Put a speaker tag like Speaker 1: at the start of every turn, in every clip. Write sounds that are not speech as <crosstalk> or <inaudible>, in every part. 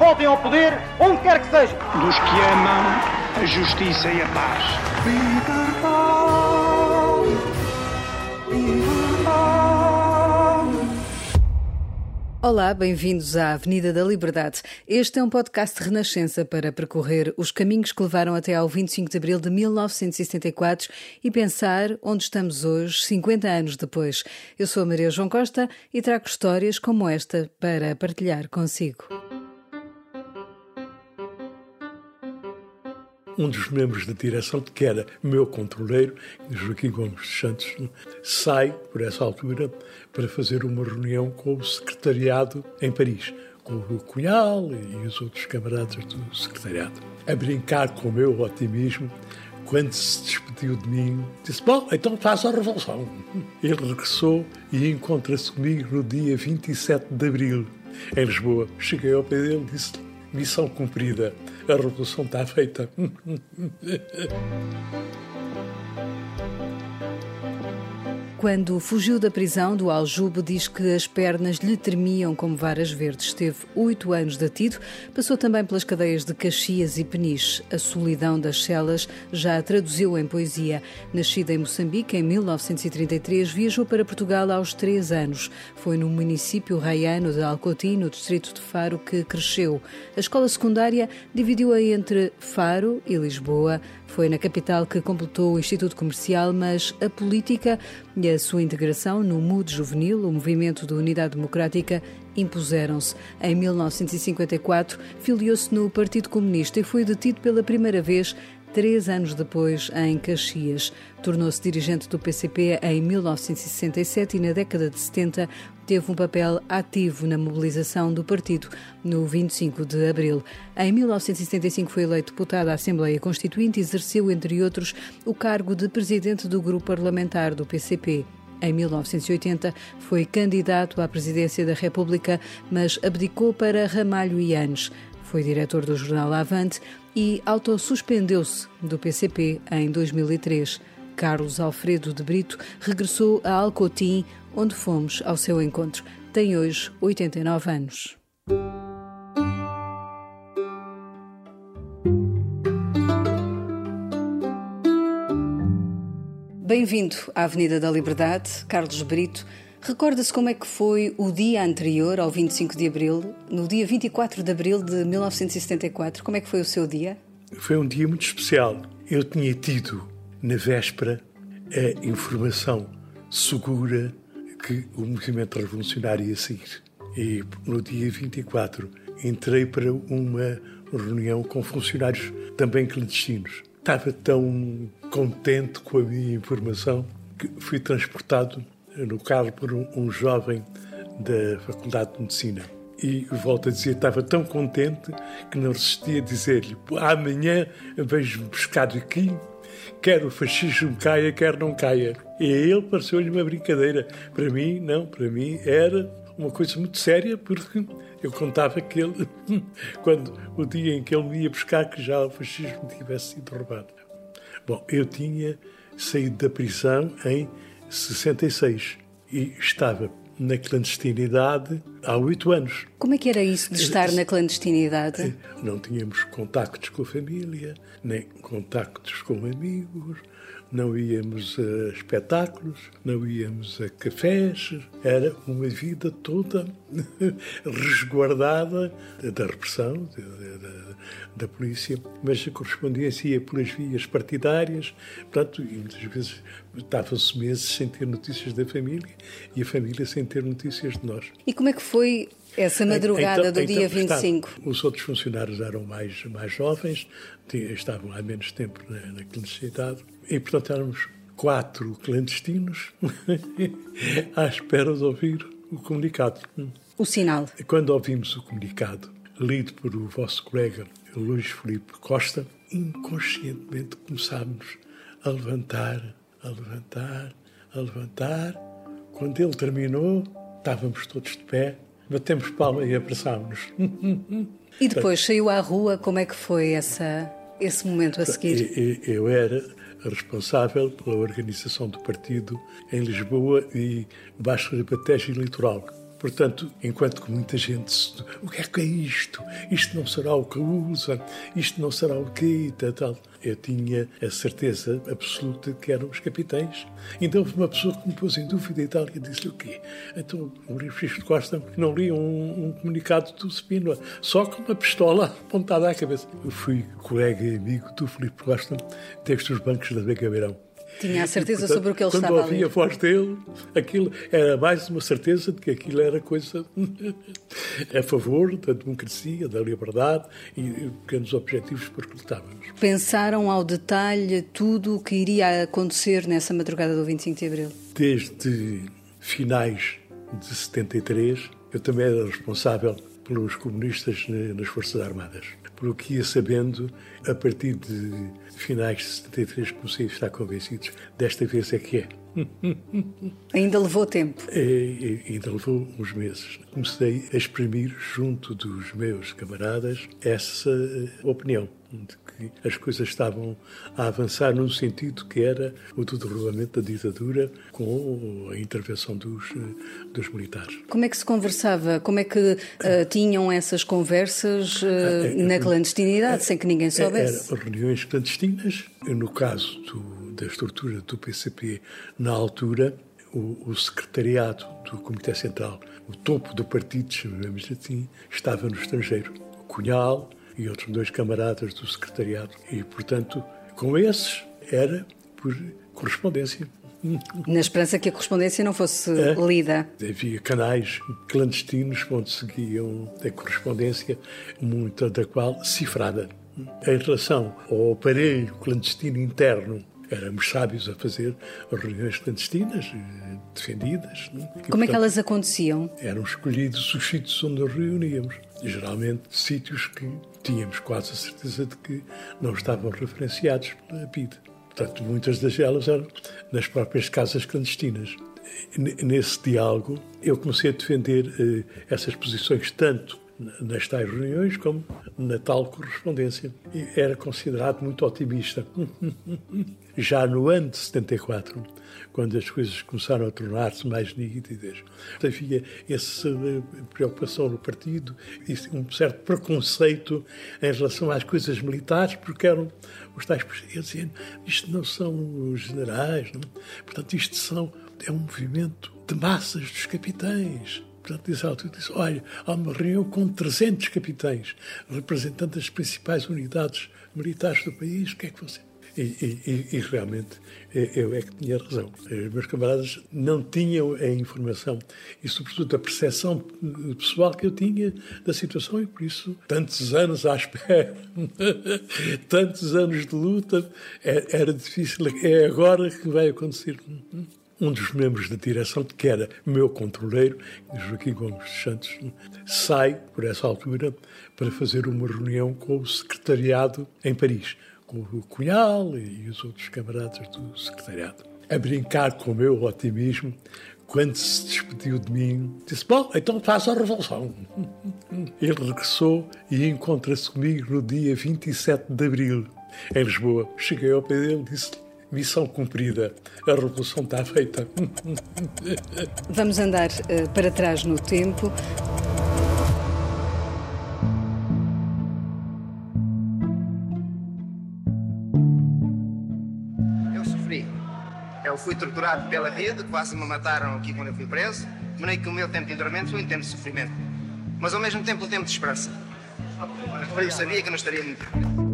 Speaker 1: voltem ao poder onde quer que seja.
Speaker 2: Dos que amam a justiça e a paz.
Speaker 3: Olá, bem-vindos à Avenida da Liberdade. Este é um podcast de renascença para percorrer os caminhos que levaram até ao 25 de abril de 1974 e pensar onde estamos hoje, 50 anos depois. Eu sou a Maria João Costa e trago histórias como esta para partilhar consigo.
Speaker 4: Um dos membros da direção, que era meu controleiro, Joaquim Gomes dos Santos, sai, por essa altura, para fazer uma reunião com o secretariado em Paris, com o Cunhal e os outros camaradas do secretariado. A brincar com o meu otimismo, quando se despediu de mim, disse: Bom, então faça a revolução. Ele regressou e encontra-se comigo no dia 27 de abril, em Lisboa. Cheguei ao pé dele e disse: Missão cumprida, a revolução está feita. <laughs>
Speaker 3: Quando fugiu da prisão do Aljube, diz que as pernas lhe tremiam como varas verdes. Esteve oito anos detido, passou também pelas cadeias de Caxias e Peniche. A solidão das celas já a traduziu em poesia. Nascida em Moçambique em 1933, viajou para Portugal aos três anos. Foi no município raiano de Alcotim, no distrito de Faro, que cresceu. A escola secundária dividiu-a entre Faro e Lisboa. Foi na capital que completou o Instituto Comercial, mas a política e a sua integração no MUD juvenil, o Movimento de Unidade Democrática, impuseram-se. Em 1954, filiou-se no Partido Comunista e foi detido pela primeira vez três anos depois, em Caxias. Tornou-se dirigente do PCP em 1967 e, na década de 70, teve um papel ativo na mobilização do partido no 25 de abril. Em 1975 foi eleito deputado à Assembleia Constituinte e exerceu, entre outros, o cargo de presidente do grupo parlamentar do PCP. Em 1980 foi candidato à presidência da República, mas abdicou para Ramalho e Anes. Foi diretor do jornal Avante e autossuspendeu-se do PCP em 2003. Carlos Alfredo de Brito regressou a Alcotim, onde fomos ao seu encontro. Tem hoje 89 anos. Bem-vindo à Avenida da Liberdade, Carlos Brito. Recorda-se como é que foi o dia anterior ao 25 de abril, no dia 24 de abril de 1974? Como é que foi o seu dia?
Speaker 4: Foi um dia muito especial. Eu tinha tido, na véspera, a informação segura que o movimento revolucionário ia sair. E no dia 24 entrei para uma reunião com funcionários também clandestinos. Estava tão contente com a minha informação que fui transportado no carro por um, um jovem da Faculdade de Medicina. E volto a dizer, estava tão contente que não resistia a dizer-lhe: amanhã vejo-me buscar aqui, quer o fascismo caia, quer não caia. E a ele pareceu-lhe uma brincadeira. Para mim, não, para mim era uma coisa muito séria, porque eu contava que ele, <laughs> quando o dia em que ele me ia buscar, que já o fascismo tivesse sido roubado. Bom, eu tinha saído da prisão em 66 e estava na clandestinidade há oito anos.
Speaker 3: Como é que era isso de estar na clandestinidade? <laughs>
Speaker 4: Não tínhamos contactos com a família, nem contactos com amigos, não íamos a espetáculos, não íamos a cafés. Era uma vida toda <laughs> resguardada da repressão, da, da polícia, mas a correspondência ia pelas vias partidárias, portanto, e muitas vezes estava-se meses sem ter notícias da família e a família sem ter notícias de nós.
Speaker 3: E como é que foi essa madrugada então, do dia então, 25?
Speaker 4: Está, os outros funcionários eram mais, mais jovens, estavam há menos tempo na, na clandestinidade, e portanto éramos quatro clandestinos <laughs> à espera de ouvir o comunicado.
Speaker 3: O sinal.
Speaker 4: Quando ouvimos o comunicado, lido por o vosso colega Luís Felipe Costa, inconscientemente começámos a levantar, a levantar, a levantar. Quando ele terminou, estávamos todos de pé, batemos palma e abraçámos-nos.
Speaker 3: E depois saiu à rua, como é que foi essa, esse momento a seguir?
Speaker 4: Eu era responsável pela organização do partido em Lisboa e Baixo Ribatejo e Litoral. Portanto, enquanto que muita gente. O que é que é isto? Isto não será o que usa? Isto não será o quê? Tal, tal. Eu tinha a certeza absoluta que eram os capitães. Então uma pessoa que me pôs em dúvida e tal, e disse o quê? Então o Francisco Costa não lia um, um, comunicado do Spínola, só com uma pistola apontada à cabeça. Eu fui colega e amigo do Filipe Costa, desde os bancos da Beca Beirão.
Speaker 3: Tinha a certeza portanto, sobre o que ele
Speaker 4: estava
Speaker 3: a.
Speaker 4: Quando ouvi a voz dele, aquilo era mais uma certeza de que aquilo era coisa <laughs> a favor da democracia, da liberdade e pequenos objetivos por que lutávamos.
Speaker 3: Pensaram ao detalhe tudo o que iria acontecer nessa madrugada do 25 de Abril?
Speaker 4: Desde finais de 73, eu também era responsável pelos comunistas nas Forças Armadas pelo que ia sabendo, a partir de finais de 73 comecei a estar convencido, desta vez é que é. <laughs>
Speaker 3: Ainda levou tempo?
Speaker 4: É, é, ainda levou uns meses. Comecei a exprimir junto dos meus camaradas essa opinião de que as coisas estavam a avançar num sentido que era o do derrubamento da ditadura com a intervenção dos, dos militares.
Speaker 3: Como é que se conversava? Como é que uh, tinham essas conversas uh, na clandestinidade, sem que ninguém soubesse?
Speaker 4: Eram reuniões clandestinas. No caso do, da estrutura do PCP, na altura, o, o, secretariado do Comitê Central, o topo do partido, chamamos assim, estava no estrangeiro. O Cunhal, e outros dois camaradas do secretariado. E, portanto, com esses era por correspondência.
Speaker 3: Na esperança que a correspondência não fosse é, lida.
Speaker 4: Havia canais clandestinos onde seguiam a correspondência, muita da qual cifrada. Em relação ao aparelho clandestino interno, éramos sábios a fazer reuniões clandestinas, eh, defendidas.
Speaker 3: Como portanto, é que elas aconteciam?
Speaker 4: Eram escolhidos os sítios onde nos reuníamos. Geralmente sítios que tínhamos quase a certeza de que não estavam referenciados pela PID. Portanto, muitas das elas eram nas próprias casas clandestinas. Nesse diálogo, eu comecei a defender eh, essas posições tanto nas tais reuniões como na tal correspondência. E era considerado muito otimista. <laughs> Já no ano de 74, quando as coisas começaram a tornar-se mais nítidas, havia essa preocupação no partido e um certo preconceito em relação às coisas militares, porque eram os tais dizendo isto não são os generais, não? portanto isto são, é um movimento de massas dos capitães Portanto, nessa altura disse, olha, há uma reunião com 300 capitães, representando as principais unidades militares do país, o que é que você... E, e, e, realmente eu é que tinha razão. Os meus camaradas não tinham a informação e, sobretudo, a percepção pessoal que eu tinha da situação e, por isso, tantos anos à <laughs> espera, tantos anos de luta, é, era difícil. É agora que vai acontecer um dos membros da direção, que era meu controleiro, Joaquim Gomes dos Santos, sai, por essa altura, para fazer uma reunião com o secretariado em Paris, com o Cunhal e os outros camaradas do secretariado. A brincar com o meu otimismo, quando se despediu de mim, disse: Bom, então faça a revolução. <laughs> Ele regressou e encontra-se comigo no dia 27 de abril, em Lisboa. Cheguei ao pé dele e disse missão cumprida. A revolução está feita. <laughs>
Speaker 3: Vamos andar uh, para trás no tempo.
Speaker 5: Eu sofri. Eu fui torturado pela vida, quase me mataram aqui quando eu fui preso. Maneira que o meu tempo de entormento foi um tempo de sofrimento. Mas ao mesmo tempo um tempo de esperança. Eu sabia que não estaria muito.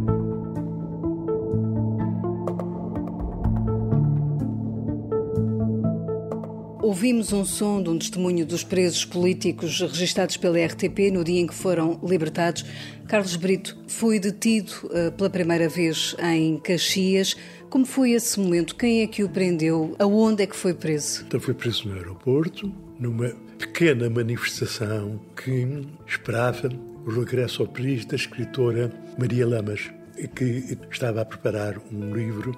Speaker 3: Ouvimos um som de um testemunho dos presos políticos registados pela RTP no dia em que foram libertados. Carlos Brito foi detido uh, pela primeira vez em Caxias. Como foi esse momento? Quem é que o prendeu? Aonde é que foi preso?
Speaker 4: Então foi preso no aeroporto, numa pequena manifestação que esperava o regresso ao país da escritora Maria Lamas, que estava a preparar um livro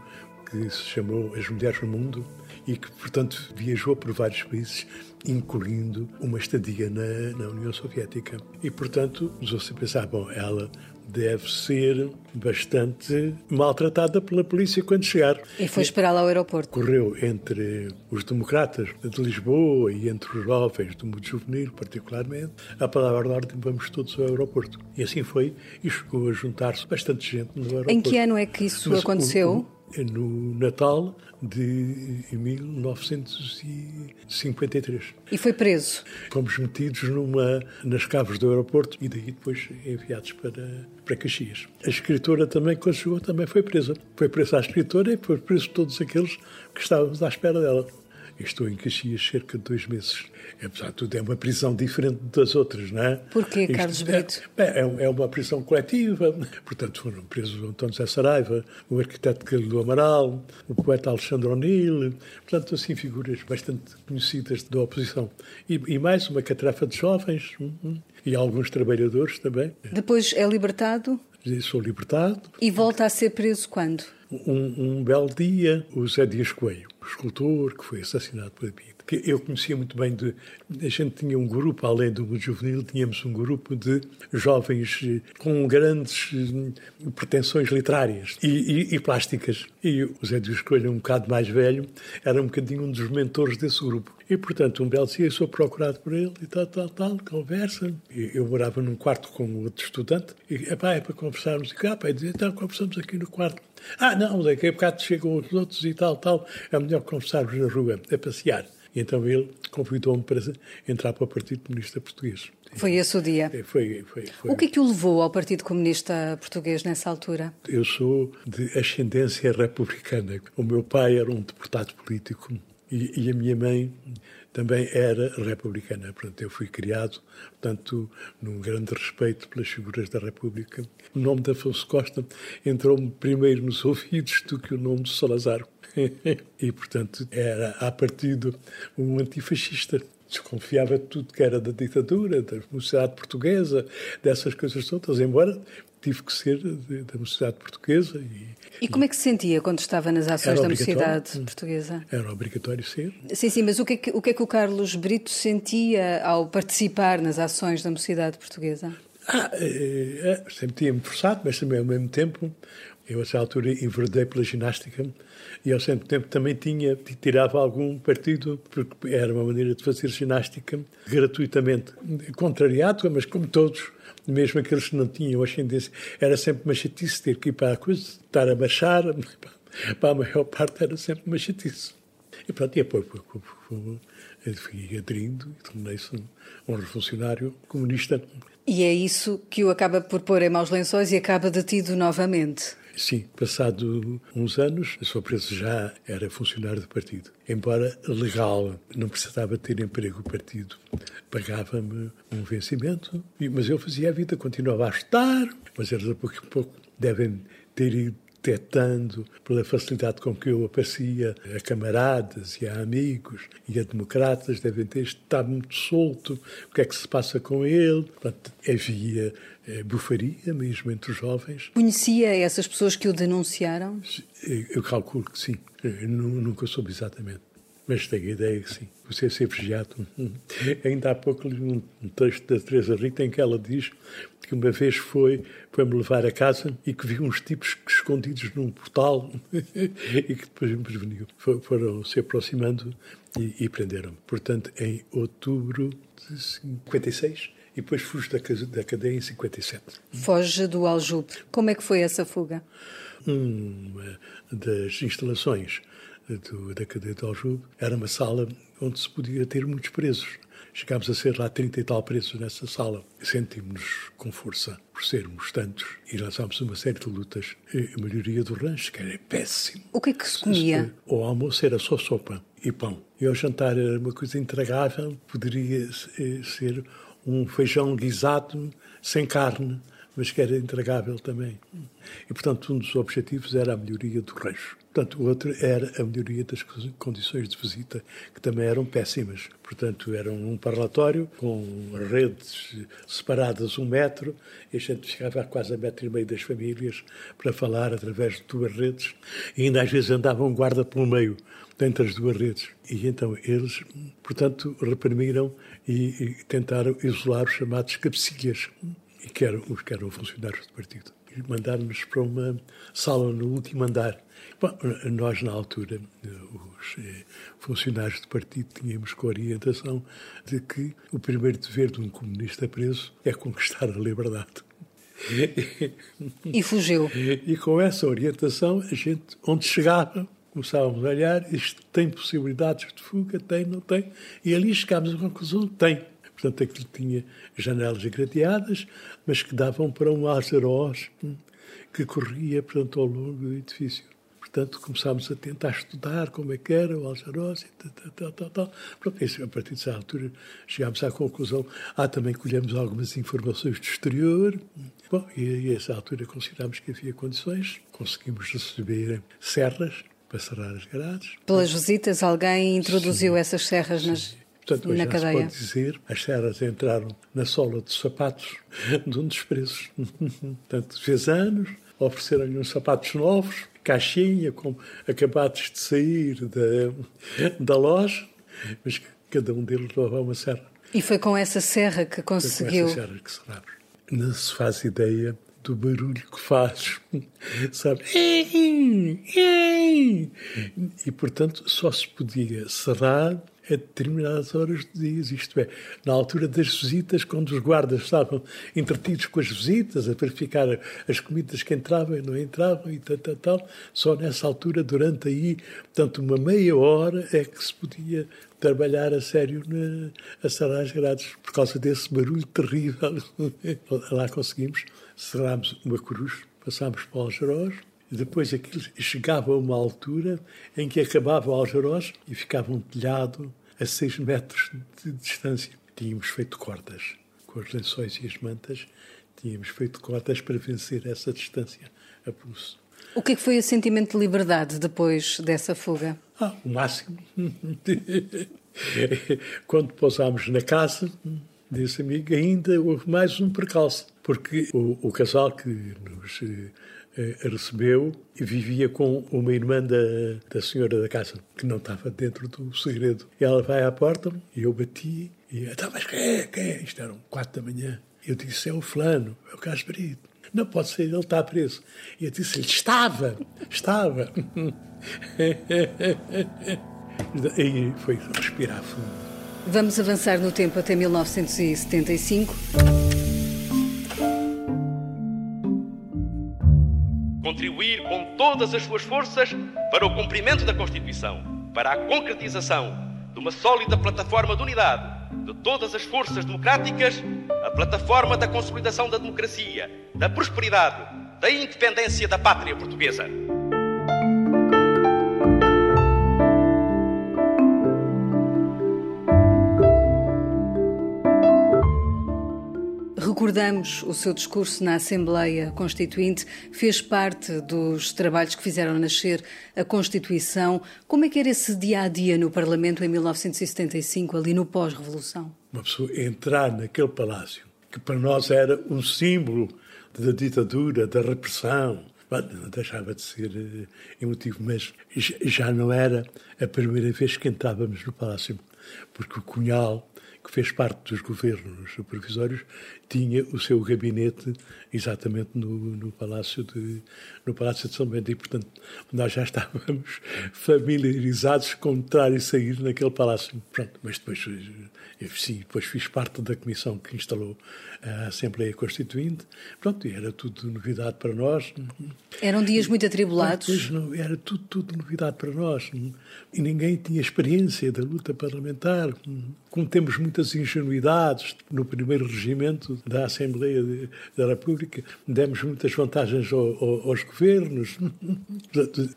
Speaker 4: que se chamou As Mulheres no Mundo e que, portanto, viajou por vários países, incluindo uma estadia na, na União Soviética. E, portanto, usou-se a pensar, bom, ela deve ser bastante maltratada pela polícia quando chegar.
Speaker 3: E foi esperá-la ao aeroporto.
Speaker 4: Correu entre os democratas de Lisboa e entre os jovens do mundo juvenil, particularmente, a palavra de ordem vamos todos ao aeroporto. E assim foi e chegou a juntar-se bastante gente no aeroporto.
Speaker 3: Em que ano é que isso Mas, aconteceu?
Speaker 4: O, no Natal de 1953.
Speaker 3: E foi preso?
Speaker 4: Fomos metidos numa, nas caves do aeroporto e daí depois enviados para, para Caxias. A escritora também, quando chegou, também foi presa. Foi presa a escritora e foi preso todos aqueles que estávamos à espera dela. Estou em Caxias cerca de dois meses apesar de tudo, é uma prisão diferente das outras, não é?
Speaker 3: Porquê, Isto, Carlos Brito?
Speaker 4: É, é, é, uma prisão coletiva. Portanto, foram presos o António Zé Saraiva, o arquiteto Carlos do Amaral, o poeta Alexandre O'Neill, portanto, assim, figuras bastante conhecidas da oposição. E, e mais uma catrafa de jovens hum, hum, e alguns trabalhadores também.
Speaker 3: Depois é libertado?
Speaker 4: Sou libertado.
Speaker 3: E volta a ser preso quando?
Speaker 4: Um, um belo dia, o Zé Dias Coelho, escultor que foi assassinado por mim que eu conhecia muito bem de. A gente tinha um grupo, além do juvenil, tínhamos um grupo de jovens eh, com grandes eh, pretensões literárias e, e, e plásticas. E o Zé de Escolha, um bocado mais velho, era um bocadinho um dos mentores desse grupo. E, portanto, um belo dia eu sou procurado por ele e tal, tal, tal, conversa. E eu morava num quarto com outro estudante e, epá, é para conversarmos. E, ah, pá, então, conversamos aqui no quarto. Ah, não, daqui a bocado chegam os outros e tal, tal. É melhor conversarmos na rua, a passear. E então ele convidou-me para entrar para o Partido Comunista Português.
Speaker 3: Foi esse o dia?
Speaker 4: É, foi, foi, foi.
Speaker 3: O que é que o levou ao Partido Comunista Português nessa altura?
Speaker 4: Eu sou de ascendência republicana. O meu pai era um deputado político e, e a minha mãe também era republicana. Portanto, eu fui criado, portanto, num grande respeito pelas figuras da República. O nome de Afonso Costa entrou-me primeiro nos ouvidos do que o nome de Salazar. <laughs> e, portanto, era, a partido, um antifascista. Desconfiava de tudo que era da ditadura, da mocidade portuguesa, dessas coisas todas, embora tive que ser da mocidade portuguesa. E,
Speaker 3: e como é que se sentia quando estava nas ações da mocidade portuguesa?
Speaker 4: Era obrigatório ser.
Speaker 3: Sim, sim, mas o que, é que, o que é que o Carlos Brito sentia ao participar nas ações da mocidade portuguesa?
Speaker 4: Ah, é, é, sentia-me forçado, mas também ao mesmo tempo eu, a essa altura, enverdei pela ginástica e, ao mesmo tempo, também tinha, tirava algum partido, porque era uma maneira de fazer ginástica gratuitamente. Contrariado, mas como todos, mesmo aqueles que não tinham ascendência, era sempre uma chatice ter que ir para a coisa, estar a baixar, <laughs> para a maior parte era sempre uma chatice. E pronto, e depois fui aderindo e tornei-se um, funcionário comunista.
Speaker 3: E é isso que o acaba por pôr em maus lençóis e acaba detido novamente.
Speaker 4: Sim, passado uns anos, sou preso já era funcionário do partido. Embora legal, não precisava ter emprego o partido. Pagava-me um vencimento, mas eu fazia a vida, continuava a estar, mas eles a pouco a pouco devem ter ido detectando pela facilidade com que eu aparecia a camaradas e a amigos e a democratas, devem ter estado muito solto, o que é que se passa com ele. Portanto, havia é, bufaria mesmo entre os jovens.
Speaker 3: Conhecia essas pessoas que o denunciaram?
Speaker 4: Eu calculo que sim. Eu nunca soube exatamente. Mas tenho a ideia que sim. Você é ser vigiado. <laughs> Ainda há pouco li um texto da Teresa Rita em que ela diz que uma vez foi, foi-me levar a casa e que viu uns tipos escondidos num portal <laughs> e que depois me preveniu. Foram se aproximando e, e prenderam-me. Portanto, em outubro de 56, e depois fujo da, da cadeia em 57.
Speaker 3: Foge do Aljube. Como é que foi essa fuga?
Speaker 4: Uma das instalações do, da cadeia de Aljube era uma sala onde se podia ter muitos presos. Chegámos a ser lá 30 e tal presos nessa sala. Sentimos-nos com força por sermos tantos e lançámos uma série de lutas. A maioria do rancho, que era péssimo.
Speaker 3: O que é que se comia?
Speaker 4: O almoço era só sopa e pão. E ao jantar era uma coisa intragável, poderia ser um feijão guisado sem carne, mas que era intragável também. E, portanto, um dos objetivos era a melhoria do rejo. Portanto, o outro era a melhoria das condições de visita, que também eram péssimas. Portanto, era um parlatório com redes separadas um metro, e a gente ficava quase a metro e meio das famílias para falar através de duas redes, e ainda às vezes andava um guarda pelo meio, entre as duas redes. E então eles, portanto, reprimiram e, e tentaram isolar os chamados cabecilhas, que eram que eram funcionários do partido. Mandaram-nos para uma sala no último andar. Bom, nós, na altura, os eh, funcionários do partido, tínhamos com a orientação de que o primeiro dever de um comunista preso é conquistar a liberdade.
Speaker 3: E fugiu.
Speaker 4: E com essa orientação, a gente, onde chegava, começávamos a olhar, isto tem possibilidades de fuga, tem, não tem, e ali chegámos à conclusão, tem. Portanto, aquilo tinha janelas gradeadas, mas que davam para um azeroz hum, que corria, portanto, ao longo do edifício. Portanto, começámos a tentar estudar como é que era o Aljaroz e tal, tal, tal, tal. Pronto, isso, a partir dessa altura chegámos à conclusão. Ah, também colhemos algumas informações do exterior. Bom, e a essa altura considerámos que havia condições. Conseguimos receber serras para serrar as grades.
Speaker 3: Pelas visitas, alguém introduziu sim, essas serras sim.
Speaker 4: Portanto,
Speaker 3: na
Speaker 4: já
Speaker 3: cadeia?
Speaker 4: se pode dizer, as serras entraram na sola dos sapatos de um dos presos. <laughs> Portanto, fez anos, ofereceram-lhe uns sapatos novos, caixinha, com acabados de sair da, da loja, mas cada um deles levava uma serra.
Speaker 3: E foi com essa serra que conseguiu...
Speaker 4: Foi com essa serra que serramos. Não se faz ideia do barulho que faz, <laughs> sabe? E, portanto, só se podia serrar a determinadas horas do dia. Isto é, na altura das visitas, quando os guardas estavam entretidos com as visitas, a verificar as comidas que entravam e não entravam e tal, tal, tal, só nessa altura, durante aí, portanto, uma meia hora, é que se podia trabalhar a sério na, a serrar as grades, por causa desse barulho terrível. <laughs> Lá conseguimos, serrámos uma cruz, passámos para e depois aquilo chegava a uma altura em que acabava o Algeroz e ficava um telhado a seis metros de distância. Tínhamos feito cordas com os lençóis e as mantas, tínhamos feito cordas para vencer essa distância a pulso.
Speaker 3: O que, é que foi o sentimento de liberdade depois dessa fuga?
Speaker 4: Ah, o máximo. Quando pousámos na casa desse amigo, ainda houve mais um percalço, porque o, o casal que nos eh, recebeu e vivia com uma irmã da, da senhora da casa, que não estava dentro do segredo. Ela vai à porta e eu bati e então, mas quem é? Quem é? Isto eram quatro da manhã. Eu disse, é o fulano, é o Casperito. Não pode ser, ele está preso. E eu disse, ele estava, estava. <laughs> e foi respirar fundo.
Speaker 3: Vamos avançar no tempo até 1975.
Speaker 6: Contribuir com todas as suas forças para o cumprimento da Constituição, para a concretização de uma sólida plataforma de unidade de todas as forças democráticas, a plataforma da consolidação da democracia, da prosperidade, da independência da pátria portuguesa.
Speaker 3: Recordamos o seu discurso na Assembleia Constituinte, fez parte dos trabalhos que fizeram nascer a Constituição. Como é que era esse dia a dia no Parlamento em 1975, ali no pós-revolução?
Speaker 4: Uma pessoa entrar naquele palácio, que para nós era um símbolo da ditadura, da repressão, não deixava de ser eh, emotivo, mas já não era a primeira vez que entrávamos no palácio, porque o Cunhal que fez parte dos governos provisórios, tinha o seu gabinete exatamente no, no, Palácio, de, no Palácio de São Bento. E, portanto, nós já estávamos <laughs> familiarizados com entrar e sair naquele palácio. Pronto, mas depois, eu, sim, depois fiz parte da comissão que instalou a Assembleia Constituinte. Pronto, era tudo novidade para nós.
Speaker 3: Eram dias muito atribulados?
Speaker 4: Pois não, era tudo, tudo novidade para nós. E ninguém tinha experiência da luta parlamentar. Cometemos muitas ingenuidades. No primeiro regimento da Assembleia da República, demos muitas vantagens aos governos.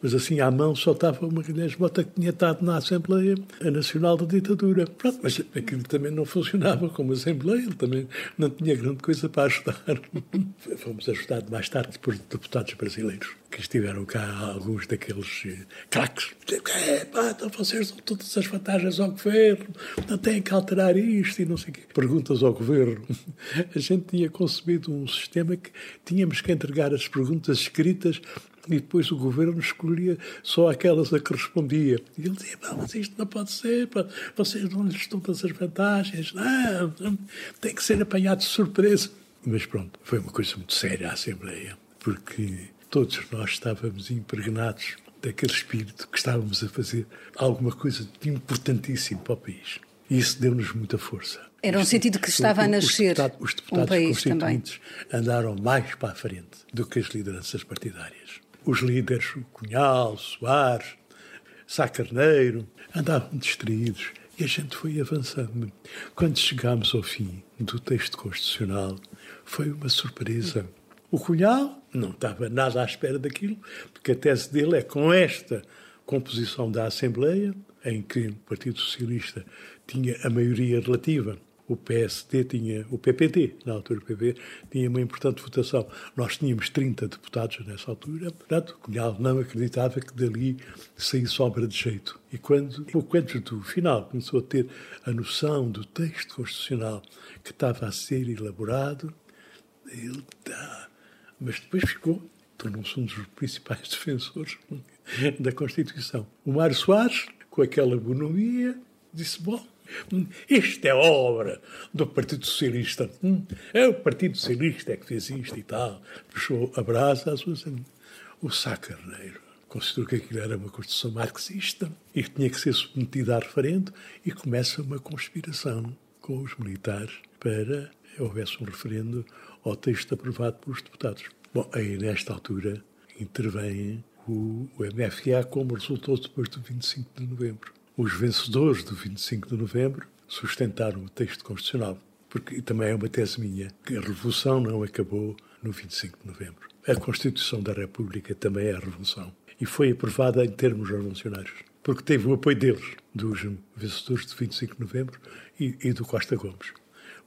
Speaker 4: Mas assim, à mão só estava uma Guilherme Bota que tinha estado na Assembleia Nacional da Ditadura. Pronto, mas aquilo também não funcionava como Assembleia, ele também não tinha grande coisa para ajudar. <laughs> Fomos ajudados mais tarde por deputados brasileiros que estiveram cá, alguns daqueles eh, craques. Então vocês dão todas as vantagens ao governo, não têm que alterar isto e não sei o quê. Perguntas ao governo. <laughs> A gente tinha concebido um sistema que tínhamos que entregar as perguntas escritas e depois o governo escolhia só aquelas a que respondia. E ele dizia, mas isto não pode ser, pá. vocês não lhes todas as vantagens, não, tem que ser apanhado de surpresa. Mas pronto, foi uma coisa muito séria a Assembleia, porque todos nós estávamos impregnados daquele espírito que estávamos a fazer alguma coisa de importantíssimo para o país. E isso deu-nos muita força.
Speaker 3: Era um sentido que estava a nascer.
Speaker 4: Os deputados, os deputados um país andaram mais para a frente do que as lideranças partidárias. Os líderes, Cunhal, Soares, Sá Carneiro, andavam distraídos e a gente foi avançando. Quando chegámos ao fim do texto constitucional, foi uma surpresa. O Cunhal não estava nada à espera daquilo, porque a tese dele é com esta composição da Assembleia, em que o Partido Socialista tinha a maioria relativa, o PSD tinha, o PPD, na altura o PP, tinha uma importante votação. Nós tínhamos 30 deputados nessa altura, portanto, Cunhal não acreditava que dali saísse obra de jeito. E quando, pouco antes do final, começou a ter a noção do texto constitucional que estava a ser elaborado, ele está mas depois ficou, tornou-se um dos principais <laughs> defensores da Constituição. O Mário Soares, com aquela bonomia, disse: Bom, isto é obra do Partido Socialista. Hum, é o Partido Socialista que fez isto e tal. Puxou a brasa à sua O Sá Carneiro considerou que aquilo era uma Constituição marxista e que tinha que ser submetida a referendo e começa uma conspiração com os militares para houvesse um referendo ao texto aprovado pelos deputados. Bom, aí nesta altura intervém o, o MFA como resultou depois do 25 de novembro. Os vencedores do 25 de novembro sustentaram o texto constitucional, porque também é uma tese minha, que a revolução não acabou no 25 de novembro. A Constituição da República também é a revolução e foi aprovada em termos revolucionários, porque teve o apoio deles, dos vencedores de 25 de novembro e, e do Costa Gomes.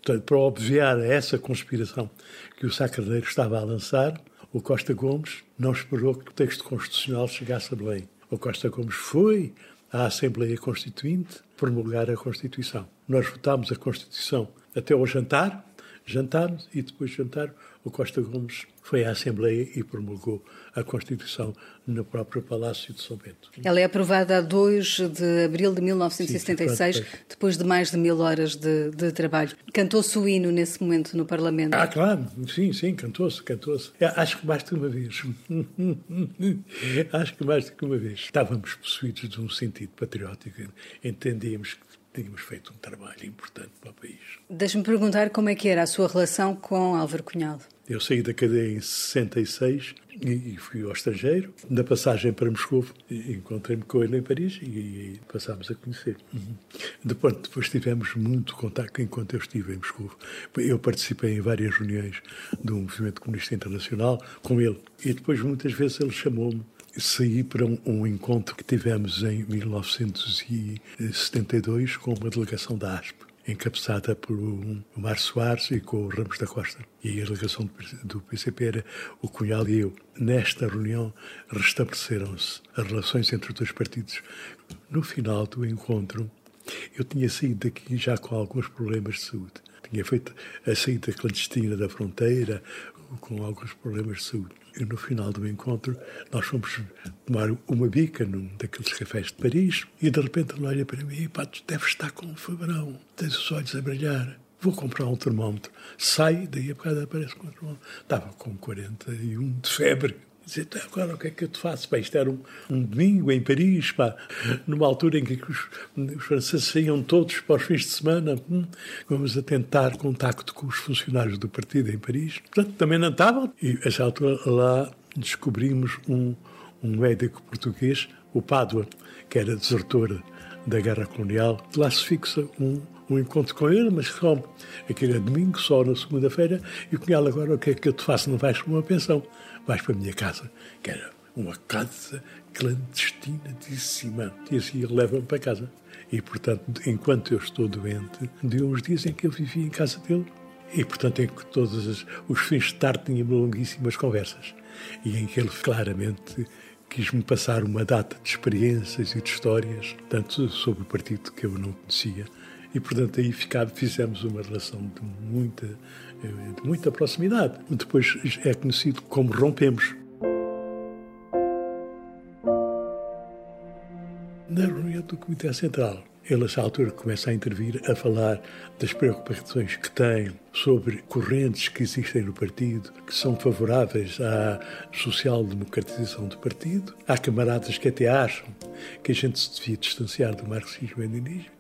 Speaker 4: Portanto, para obviar essa conspiração que o Sacarneiro estava a lançar, o Costa Gomes não esperou que o texto constitucional chegasse a Belém. O Costa Gomes foi à Assembleia Constituinte promulgar a Constituição. Nós votámos a Constituição até ao jantar, jantámos e depois de jantar o Costa Gomes foi à Assembleia e promulgou a Constituição no próprio Palácio de São Bento.
Speaker 3: Ela é aprovada a 2 de abril de 1976, sim, depois de mais de mil horas de, de trabalho. Cantou-se o hino nesse momento no Parlamento?
Speaker 4: Ah, claro, sim, sim, cantou-se, cantou-se. É, acho que mais de uma vez. <laughs> Acho que mais do que uma vez. Estávamos possuídos de um sentido patriótico, entendíamos que tínhamos feito um trabalho importante para o país.
Speaker 3: Deixe-me perguntar como é que era a sua relação com Álvaro Cunhal.
Speaker 4: Eu saí da cadeia em 66 e fui ao estrangeiro. Na passagem para Moscou, encontrei-me com ele em Paris e passámos a conhecer. Uhum. Depois, depois tivemos muito contato enquanto eu estive em Moscou. Eu participei em várias reuniões do Movimento Comunista Internacional com ele. E depois, muitas vezes, ele chamou-me saí para um, um, encontro que tivemos em 1972 com uma delegação da ASP encabeçada por Mar Soares e com o Ramos da Costa. E a delegação do PCP era o Cunhal e eu. Nesta reunião restabeleceram-se as relações entre os dois partidos. No final do encontro, eu tinha saído daqui já com alguns problemas de saúde. Tinha feito a saída clandestina da fronteira, com alguns problemas de saúde. E no final do encontro, nós fomos tomar uma bica num daqueles cafés de Paris e de repente ele olha para mim e pá, tu deves estar com um fabrão, tens os olhos a brilhar. Vou comprar um termómetro. Sai, daí a bocado aparece com um termómetro. Estava com 41 de febre. Dizer, então, agora o que é que eu te faço? Pá, isto era um, um domingo em Paris, pá, numa altura em que os, os, franceses saíam todos para os fins de semana. Hum, vamos a tentar contacto com os funcionários do partido em Paris. Portanto, também não estavam. E, a essa altura, lá descobrimos um, um médico português, o Pádua, que era desertor da guerra colonial. Lá se fixa um, um encontro com ele, mas só aquele domingo, só na segunda-feira, e com ele agora o que é que eu te faço? Não vais para uma pensão, vais para a minha casa, que era uma casa clandestinadíssima. E assim ele leva-me para casa. E, portanto, enquanto eu estou doente, de uns dias em que eu vivia em casa dele. E, portanto, em que todos os fins de tarde tínhamos longuíssimas conversas. E em que ele claramente quis-me passar uma data de experiências e de histórias, tanto sobre o partido que eu não conhecia. E, portanto, aí ficado, fizemos uma relação de muita, de muita proximidade. Depois é conhecido como rompemos. Do Comitê Central, ele, a altura, começa a intervir, a falar das preocupações que tem sobre correntes que existem no partido, que são favoráveis à social-democratização do partido. Há camaradas que até acham que a gente se devia distanciar do marxismo-leninismo.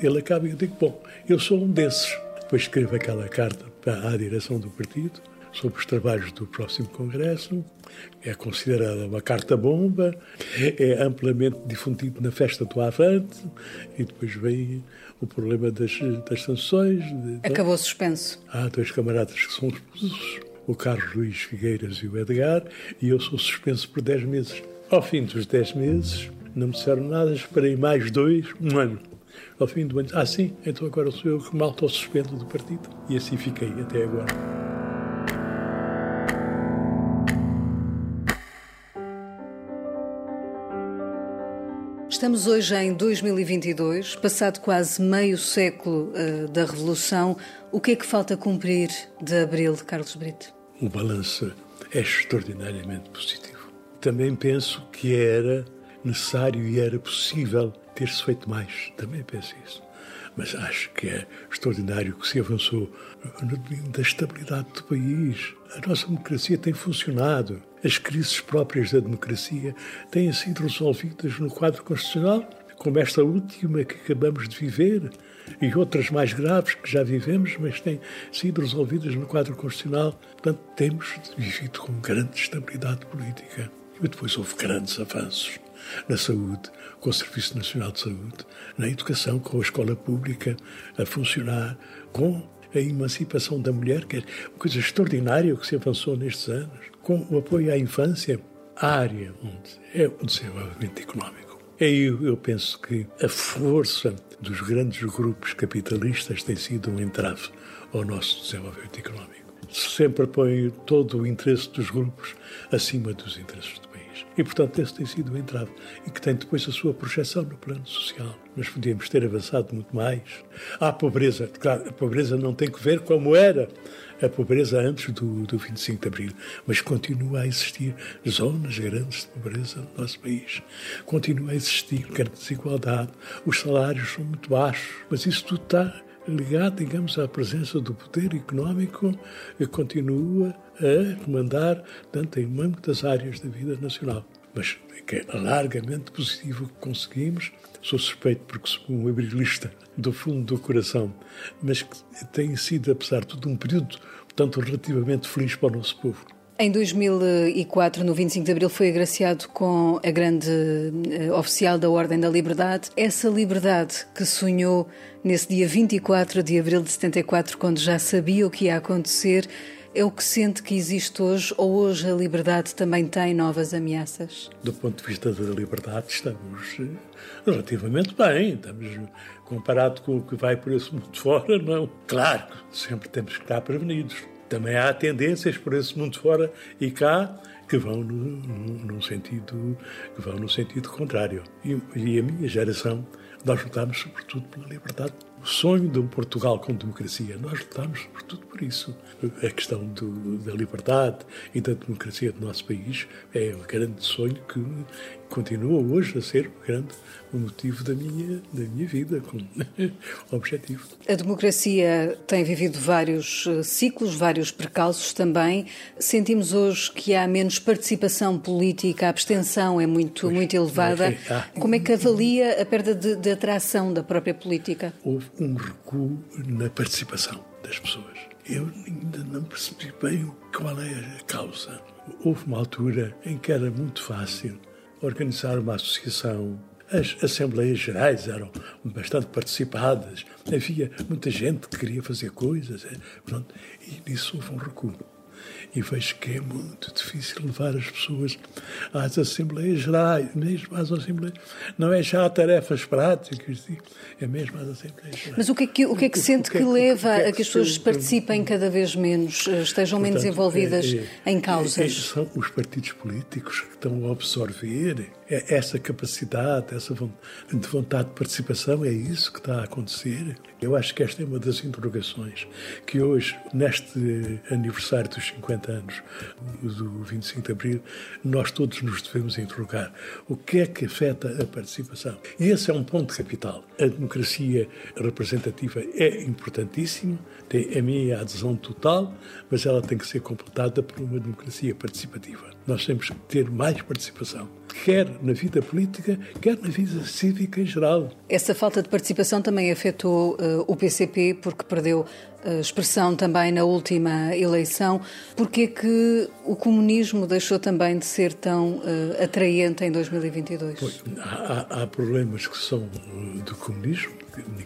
Speaker 4: Ele acaba e eu digo, bom, eu sou um desses. Depois escrevo aquela carta a direção do partido sobre os trabalhos do próximo Congresso. É considerada uma carta-bomba, é amplamente difundido na festa do Avante, e depois vem o problema das, das sanções.
Speaker 3: Acabou suspenso.
Speaker 4: Há dois camaradas que são expulsos, o Carlos Luís Figueiras e o Edgar, e eu sou suspenso por 10 meses. Ao fim dos 10 meses, não me disseram nada, esperei mais dois, um ano. Ao fim do ano, ah, sim, então agora sou eu que me auto-suspendo do partido. E assim fiquei até agora.
Speaker 3: Estamos hoje em 2022, passado quase meio século uh, da Revolução. O que é que falta cumprir de abril, Carlos Brito?
Speaker 4: O balanço é extraordinariamente positivo. Também penso que era necessário e era possível ter-se feito mais. Também penso isso. Mas acho que é extraordinário que se avançou no domínio da estabilidade do país. A nossa democracia tem funcionado as crises próprias da democracia têm sido resolvidas no quadro constitucional, como esta última que acabamos de viver e outras mais graves que já vivemos, mas têm sido resolvidas no quadro constitucional. Portanto, temos vivido com grande estabilidade política. E depois houve grandes avanços na saúde, com o Serviço Nacional de Saúde, na educação, com a escola pública a funcionar, com a emancipação da mulher, que é uma coisa extraordinária que se avançou nestes anos, com o apoio à infância, a área onde é o desenvolvimento económico. Aí eu penso que a força dos grandes grupos capitalistas tem sido um entrave ao nosso desenvolvimento económico. Sempre põe todo o interesse dos grupos acima dos interesses do e, portanto, esse tem sido o entrave e que tem depois a sua projeção no plano social. Nós podíamos ter avançado muito mais. Há pobreza, claro, a pobreza não tem que ver como era a pobreza antes do, do 25 de Abril, mas continua a existir zonas grandes de pobreza no nosso país. Continua a existir grande desigualdade, os salários são muito baixos, mas isso tudo está ligado, digamos, à presença do poder económico que a comandar tanto em muitas áreas da vida nacional. Mas que é largamente positivo que conseguimos. Sou suspeito porque sou um abrilista do fundo do coração, mas que tem sido, apesar de tudo, um período, portanto, relativamente feliz para o nosso povo.
Speaker 3: Em 2004, no 25 de Abril, foi agraciado com a grande uh, oficial da Ordem da Liberdade. Essa liberdade que sonhou nesse dia 24 de Abril de 74, quando já sabia o que ia acontecer, é o que sente que existe hoje ou hoje a liberdade também tem novas ameaças?
Speaker 4: Do ponto de vista da liberdade, estamos eh, relativamente bem. Estamos comparado com o que vai por esse mundo fora, não. Claro, sempre temos que estar prevenidos também há tendências por esse mundo fora e cá que vão no, no, no sentido que vão no sentido contrário. E, e a minha geração nós lutamos sobretudo pela liberdade o sonho de um Portugal com democracia. Nós lutamos, sobretudo, por isso. A questão do, da liberdade e da democracia do nosso país é um grande sonho que continua hoje a ser um grande motivo da minha, da minha vida, como <laughs> objetivo.
Speaker 3: A democracia tem vivido vários eh, ciclos, vários precalços também. Sentimos hoje que há menos participação política, a abstenção é muito, pois, muito elevada. É, ah, Como é que avalia a perda de, de atração da própria política?
Speaker 4: Houve um recuo na participação das pessoas. Eu ainda não percebi bem qual era a causa. Houve uma altura em que era muito fácil organizar uma associação. As Assembleias Gerais eram bastante participadas, havia muita gente que queria fazer coisas, é, pronto, e nisso houve um recuo e vejo que é muito difícil levar as pessoas às Assembleias Gerais, mesmo às Assembleias. Não é já tarefas práticas, é mesmo às Assembleias Gerais.
Speaker 3: Mas o que é que, o que, é que sente que, que, leva que é que a que as pessoas participem cada vez menos, eh, estejam Portanto, menos envolvidas é, é, em causas? É,
Speaker 4: são os partidos políticos que estão a absorver é essa capacidade, essa de vontade de participação, é isso que está a acontecer. Eu acho que esta é uma das interrogações que hoje, neste aniversário dos 50 anos do 25 de Abril, nós todos nos devemos interrogar. O que é que afeta a participação? E esse é um ponto capital. A democracia representativa é importantíssima, tem a minha adesão total, mas ela tem que ser completada por uma democracia participativa. Nós temos que ter mais participação, quer na vida política, quer na vida cívica em geral.
Speaker 3: Essa falta de participação também afetou uh, o PCP, porque perdeu uh, expressão também na última eleição. Por é que o comunismo deixou também de ser tão uh, atraente em 2022? Pois,
Speaker 4: há, há, problemas que são do comunismo,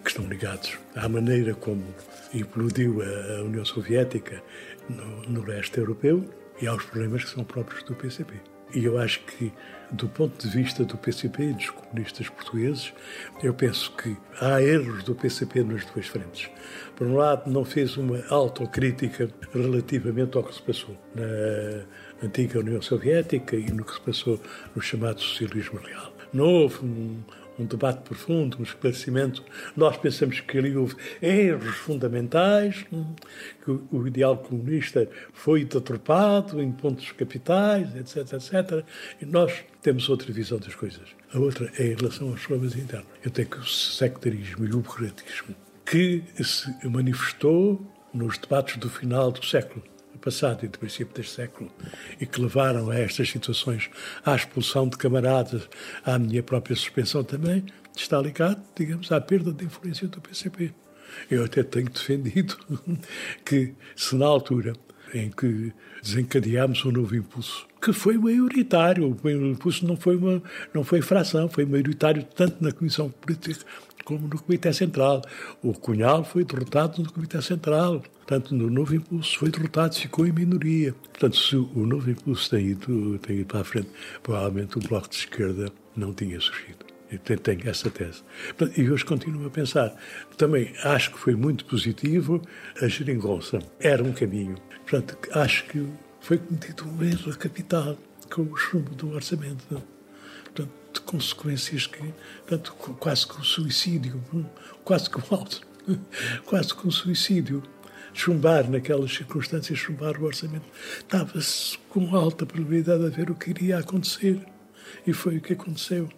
Speaker 4: que estão ligados à maneira como implodiu a, a União Soviética no, no leste europeu e aos problemas que são próprios do PCP. E eu acho que, do ponto de vista do PCP e dos comunistas portugueses, eu penso que há erros do PCP nas duas frentes. Por um lado, não fez uma autocrítica relativamente ao que se passou na antiga União Soviética e no que se passou no chamado socialismo real. Não houve um, um debate profundo, um esclarecimento. Nós pensamos que ali houve erros fundamentais, hum, que o ideal comunista foi deturpado em pontos capitais, etc, etc. E nós temos outra visão das coisas. A outra é em relação aos problemas internos. Eu tenho que o sectarismo e o burocratismo que se manifestou nos debates do final do século passado e do princípio deste século e que levaram a estas situações, à expulsão de camaradas, à minha própria suspensão também, está ligado, digamos, à perda de influência do PCP. Eu até tenho defendido <laughs> que se na altura em que desencadeámos um novo impulso, que foi maioritário, o impulso não foi, uma, não foi fração, foi maioritário tanto na Comissão Política como no Comitê Central. O Cunhal foi derrotado no Comitê Central. Portanto, no Novo Impulso foi derrotado, ficou em minoria. Portanto, se o Novo Impulso tem ido, tem ido para a frente, provavelmente o Bloco de Esquerda não tinha surgido. Eu tenho essa tese. E hoje continuo a pensar. Também acho que foi muito positivo a geringonça. Era um caminho. Portanto, acho que foi cometido um erro capital com o chumbo do orçamento. Não? De consequências que, portanto, quase que o suicídio, quase que o alto, <laughs> quase que um suicídio. Chumbar, naquelas circunstâncias, chumbar o orçamento. Estava-se com alta probabilidade a ver o que iria acontecer. E foi o que aconteceu.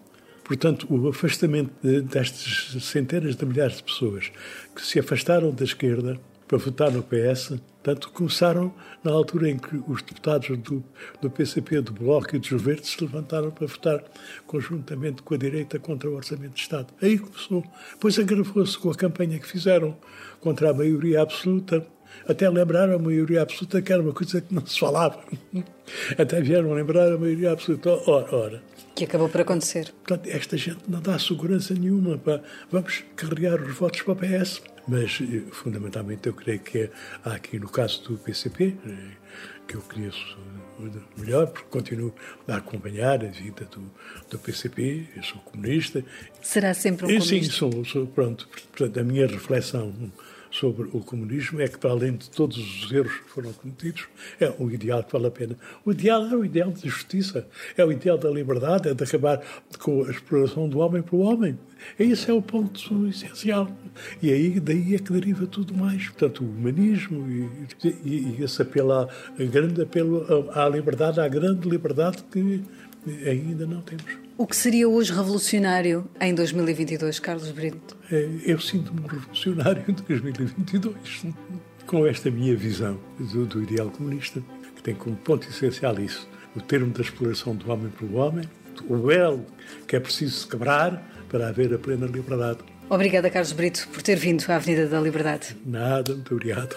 Speaker 4: Portanto, o afastamento destas centenas de milhares de pessoas que se afastaram da esquerda para votar no PS. Tanto começaram na altura em que os deputados do, do PCP, do Bloco e dos Verdes se levantaram para votar conjuntamente com a direita contra o Orçamento de Estado. Aí começou. Pois agravou-se com a campanha que fizeram contra a maioria absoluta. Até lembraram a maioria absoluta, que era uma coisa que não se falava. <laughs> Até vieram lembrar a maioria absoluta. Ora, ora.
Speaker 3: Que acabou por acontecer.
Speaker 4: Portanto, esta gente não dá segurança nenhuma. Para, vamos carregar os votos para o PS. Mas, eh, fundamentalmente, eu creio que há aqui, no caso do PCP, eh, que eu conheço melhor, porque continuo a acompanhar a vida do, do PCP, eu sou comunista.
Speaker 3: Será sempre um comunista?
Speaker 4: Sim, sou, sou, pronto. Portanto, a minha reflexão sobre o comunismo é que, para além de todos os erros que foram cometidos, é um ideal que vale a pena. O ideal é o ideal da justiça, é o ideal da liberdade, é de acabar com a exploração do homem para o homem. Esse é o ponto essencial. E aí, daí é que deriva tudo mais. Portanto, o humanismo e, e, e esse apelo, a, grande apelo à liberdade, à grande liberdade que ainda não temos.
Speaker 3: O que seria hoje revolucionário em 2022, Carlos Brito?
Speaker 4: É, eu sinto-me revolucionário em 2022, com esta minha visão do, do ideal comunista, que tem como ponto essencial isso, o termo da exploração do homem pelo homem, o elo que é preciso quebrar para haver a plena liberdade.
Speaker 3: Obrigada, Carlos Brito, por ter vindo à Avenida da Liberdade.
Speaker 4: Nada, muito obrigado.